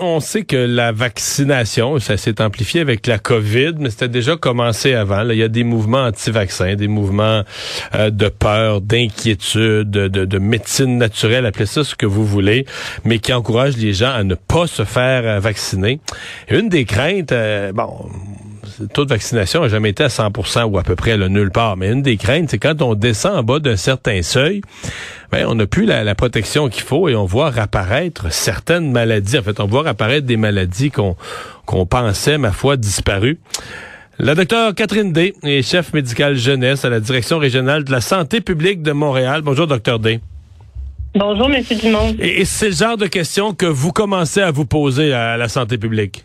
on sait que la vaccination, ça s'est amplifié avec la COVID, mais c'était déjà commencé avant. il y a des mouvements anti-vaccins, des mouvements euh, de peur, d'inquiétude, de, de, médecine naturelle, appelez ça ce que vous voulez, mais qui encouragent les gens à ne pas se faire euh, vacciner. une des craintes, bon, le taux de vaccination n'a jamais été à 100% ou à peu près là, nulle part. Mais une des craintes, c'est quand on descend en bas d'un certain seuil, ben, on n'a plus la, protection qu'il faut et on voit apparaître certaines maladies. En fait, on voit apparaître des maladies qu'on qu'on pensait, ma foi, disparues. La docteure Catherine D est chef médical jeunesse à la direction régionale de la santé publique de Montréal. Bonjour, docteur D. Bonjour, Monsieur Dumont. Et, et c'est le genre de questions que vous commencez à vous poser à la santé publique?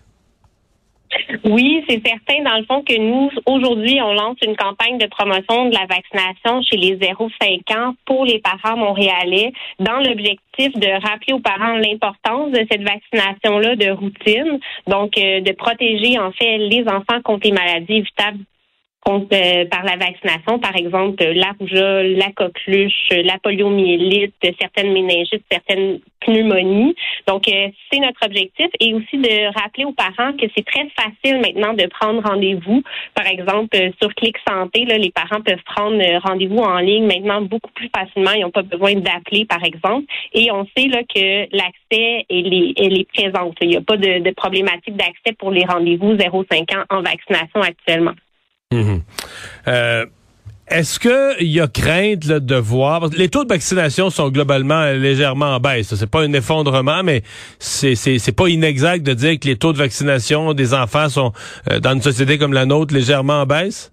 Oui, c'est certain, dans le fond, que nous, aujourd'hui, on lance une campagne de promotion de la vaccination chez les 0-5 ans pour les parents montréalais dans l'objectif de rappeler aux parents l'importance de cette vaccination-là de routine, donc euh, de protéger, en fait, les enfants contre les maladies évitables euh, par la vaccination, par exemple la rougeole, la coqueluche, la poliomyélite, certaines méningites, certaines pneumonies. Donc, euh, c'est notre objectif et aussi de rappeler aux parents que c'est très facile maintenant de prendre rendez-vous. Par exemple, euh, sur Clic Santé, là, les parents peuvent prendre rendez-vous en ligne maintenant beaucoup plus facilement. Ils n'ont pas besoin d'appeler, par exemple. Et on sait là, que l'accès est, est présent. Il n'y a pas de, de problématique d'accès pour les rendez-vous 0,5 ans en vaccination actuellement. Euh, est-ce qu'il y a crainte de voir... Les taux de vaccination sont globalement légèrement en baisse. C'est pas un effondrement, mais c'est, c'est, pas inexact de dire que les taux de vaccination des enfants sont, euh, dans une société comme la nôtre, légèrement en baisse?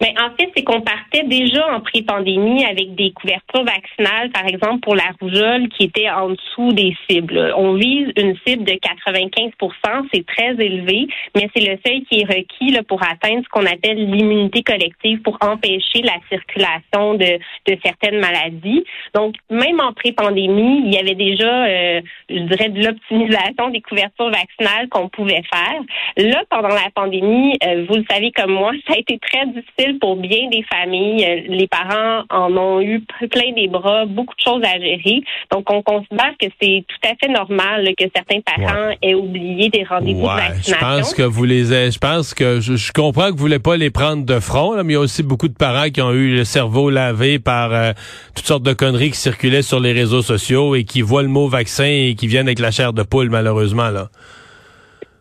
Mais en fait, c'est qu'on partait déjà en pré-pandémie avec des couvertures vaccinales, par exemple pour la rougeole, qui était en dessous des cibles. On vise une cible de 95% c'est très élevé, mais c'est le seuil qui est requis là, pour atteindre ce qu'on appelle l'immunité collective pour empêcher la circulation de, de certaines maladies. Donc, même en pré-pandémie, il y avait déjà, euh, je dirais, de l'optimisation des couvertures vaccinales qu'on pouvait faire. Là, pendant la pandémie, euh, vous le savez comme moi, ça a été très difficile pour bien des familles. Euh, les parents en ont eu plein des bras, beaucoup de choses à gérer. Donc, on considère que c'est tout à fait normal que certains parents aient oublié des rendez-vous de vaccination. Je pense que vous les je pense que je, comprends que vous voulez pas les prendre de front, mais il y a aussi beaucoup de parents qui ont eu le cerveau lavé par euh, toutes sortes de conneries qui circulaient sur les réseaux sociaux et qui voient le mot vaccin et qui viennent avec la chair de poule, malheureusement, là.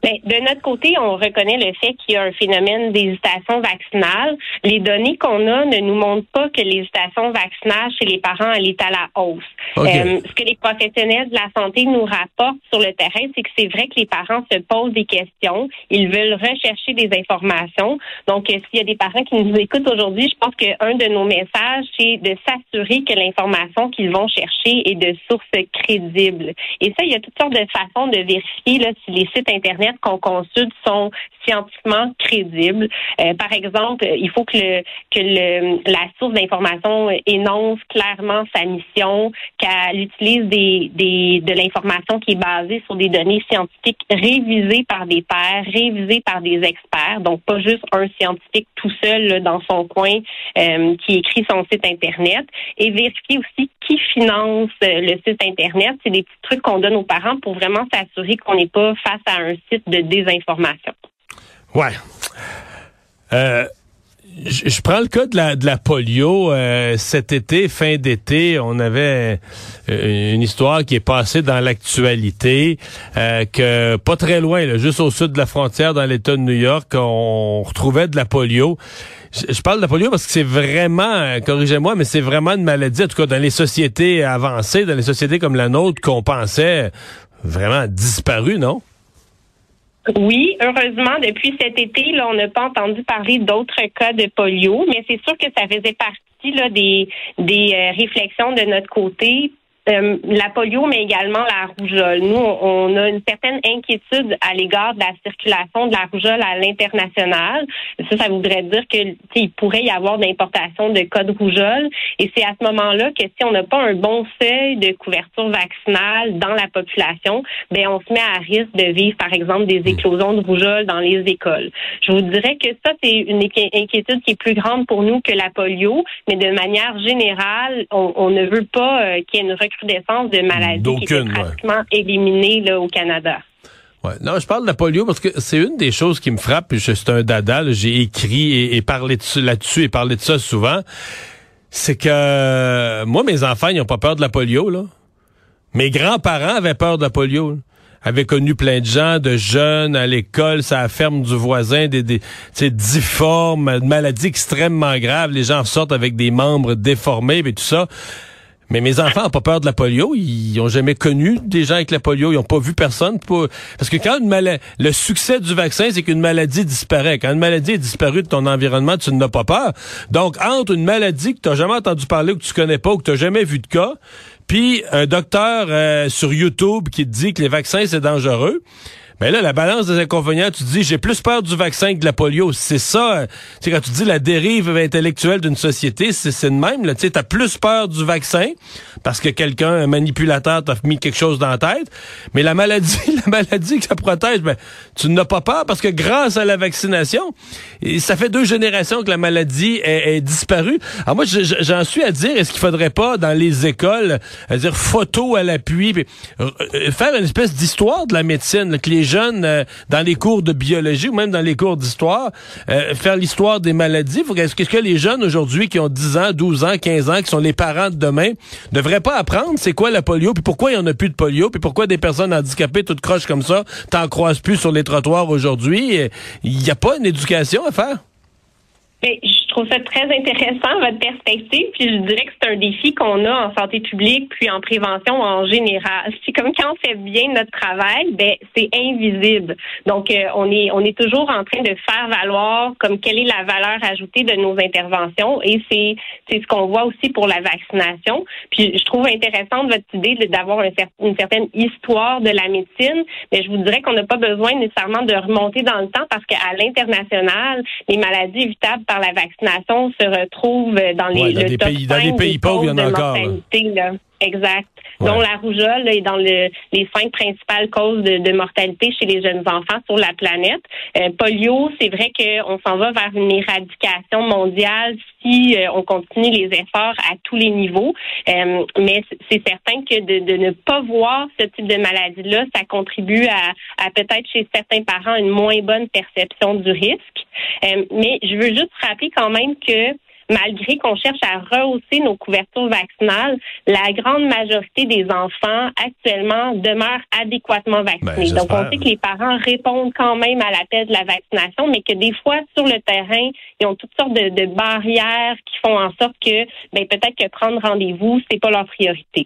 Ben, de notre côté, on reconnaît le fait qu'il y a un phénomène d'hésitation vaccinale. Les données qu'on a ne nous montrent pas que l'hésitation vaccinale chez les parents elle est à la hausse. Euh, ce que les professionnels de la santé nous rapportent sur le terrain, c'est que c'est vrai que les parents se posent des questions, ils veulent rechercher des informations. Donc, euh, s'il y a des parents qui nous écoutent aujourd'hui, je pense qu'un de nos messages, c'est de s'assurer que l'information qu'ils vont chercher est de source crédible. Et ça, il y a toutes sortes de façons de vérifier si les sites Internet qu'on consulte sont scientifiquement crédibles. Euh, par exemple, il faut que, la source d'information énonce clairement sa mission, qu'elle utilise de l'information qui est basée sur des données scientifiques révisées par des pairs, révisées par des experts, donc pas juste un scientifique tout seul dans son coin euh, qui écrit son site Internet, et vérifier aussi qui finance euh, le site Internet. C'est des petits trucs qu'on donne aux parents pour vraiment s'assurer qu'on n'est pas face à un site de désinformation. Ouais. Euh, je, prends le cas de la, de la polio. Euh, cet été, fin d'été, on avait euh, une histoire qui est passée dans l'actualité, que pas très loin, juste au sud de la frontière, dans l'État de New York, on retrouvait de la polio. Je, je parle de la polio parce que c'est vraiment, corrigez-moi, mais c'est vraiment une maladie, en tout cas dans les sociétés avancées, dans les sociétés comme la nôtre, qu'on pensait vraiment disparu, non? Oui, heureusement, depuis cet été, là, on n'a pas entendu parler d'autres cas de polio, mais c'est sûr que ça faisait partie des, des euh, réflexions de notre côté Euh, la polio, mais également la rougeole. Nous, on a une certaine inquiétude à l'égard de la circulation de la rougeole à l'international. Ça, ça voudrait dire que il pourrait y avoir d'importation de cas de rougeole. Et c'est à ce moment-là que si on n'a pas un bon seuil de couverture vaccinale dans la population, ben on se met à risque de vivre, par exemple, des éclosions de rougeole dans les écoles. Je vous dirais que ça, c'est une inquiétude qui est plus grande pour nous que la polio, mais de manière générale, on, ne veut pas euh, qu'il y ait une recrudescence de maladies qui est pratiquement éliminée là, au Canada. Ouais. Non, je parle de la polio parce que c'est une des choses qui me frappe. C'est un dada. J'ai écrit et, parlé là-dessus et parlé de ça souvent. C'est que moi, mes enfants, ils n'ont pas peur de la polio. Là. Mes grands-parents avaient peur de la polio avait connu plein de gens, de jeunes à l'école, ça la ferme du voisin, des, des difformes, maladies extrêmement graves. Les gens sortent avec des membres déformés et tout ça. Mais mes enfants n'ont pas peur de la polio. Ils ont jamais connu des gens avec la polio. Ils n'ont pas vu personne. Parce que quand une maladie, le succès du vaccin, c'est qu'une maladie disparaît. Quand une maladie est disparue de ton environnement, tu n'as pas peur. Donc, entre une maladie que tu n'as jamais entendu parler ou que tu connais pas ou que tu n'as jamais vu de cas, puis un docteur euh, sur YouTube qui te dit que les vaccins, c'est dangereux. Mais là, la balance des inconvénients, tu dis, j'ai plus peur du vaccin que de la polio. C'est ça, c'est quand tu dis la dérive intellectuelle d'une société, c'est le même. Tu sais, as plus peur du vaccin parce que quelqu'un, un manipulateur, t'a mis quelque chose dans la tête. Mais la maladie, la maladie que ça protège, ben, tu n'as pas peur parce que grâce à la vaccination, ça fait deux générations que la maladie est, disparue. Alors moi, j'en suis à dire, est-ce qu'il faudrait pas, dans les écoles, à dire photo à l'appui, euh, faire une espèce d'histoire de la médecine, que les jeunes, euh, dans les cours de biologie ou même dans les cours d'histoire, euh, faire l'histoire des maladies. Est-ce que les jeunes aujourd'hui qui ont 10 ans, 12 ans, 15 ans, qui sont les parents de demain, devraient pas apprendre c'est quoi la polio, puis pourquoi il y en a plus de polio, puis pourquoi des personnes handicapées toutes croches comme ça, t'en croises plus sur les trottoirs aujourd'hui? Il n'y a pas une éducation à faire? Je trouve ça très intéressant, votre perspective, puis je dirais que c'est un défi qu'on a en santé publique puis en prévention en général. C'est comme quand on fait bien notre travail, ben c'est invisible. Donc euh, on est on est toujours en train de faire valoir comme quelle est la valeur ajoutée de nos interventions et c'est c'est ce qu'on voit aussi pour la vaccination. Puis je trouve intéressante votre idée d'avoir une certaine histoire de la médecine, mais je vous dirais qu'on n'a pas besoin nécessairement de remonter dans le temps parce qu'à l'international, les maladies évitables par la vaccination se retrouvent dans les dans le top pays, dans les pays pauvres, il y en a encore. Exact. Dont la rougeole est dans le, les cinq principales causes de, mortalité chez les jeunes enfants sur la planète. Euh, polio, c'est vrai qu'on s'en va vers une éradication mondiale si euh, on continue les efforts à tous les niveaux. Euh, mais c'est certain que de, de, ne pas voir ce type de maladie-là, ça contribue à, à peut-être chez certains parents une moins bonne perception du risque. mais je veux juste rappeler quand même que malgré qu'on cherche à rehausser nos couvertures vaccinales, la grande majorité des enfants actuellement demeurent adéquatement vaccinés. Ben, Donc, on sait que les parents répondent quand même à l'appel de la vaccination, mais que des fois, sur le terrain, ils ont toutes sortes de, barrières qui font en sorte que ben, peut-être que prendre rendez-vous, c'est pas leur priorité.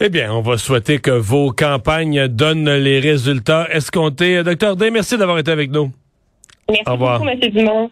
Eh bien, on va souhaiter que vos campagnes donnent les résultats escomptés. Docteur Day, merci d'avoir été avec nous. Merci beaucoup, M. Dumont.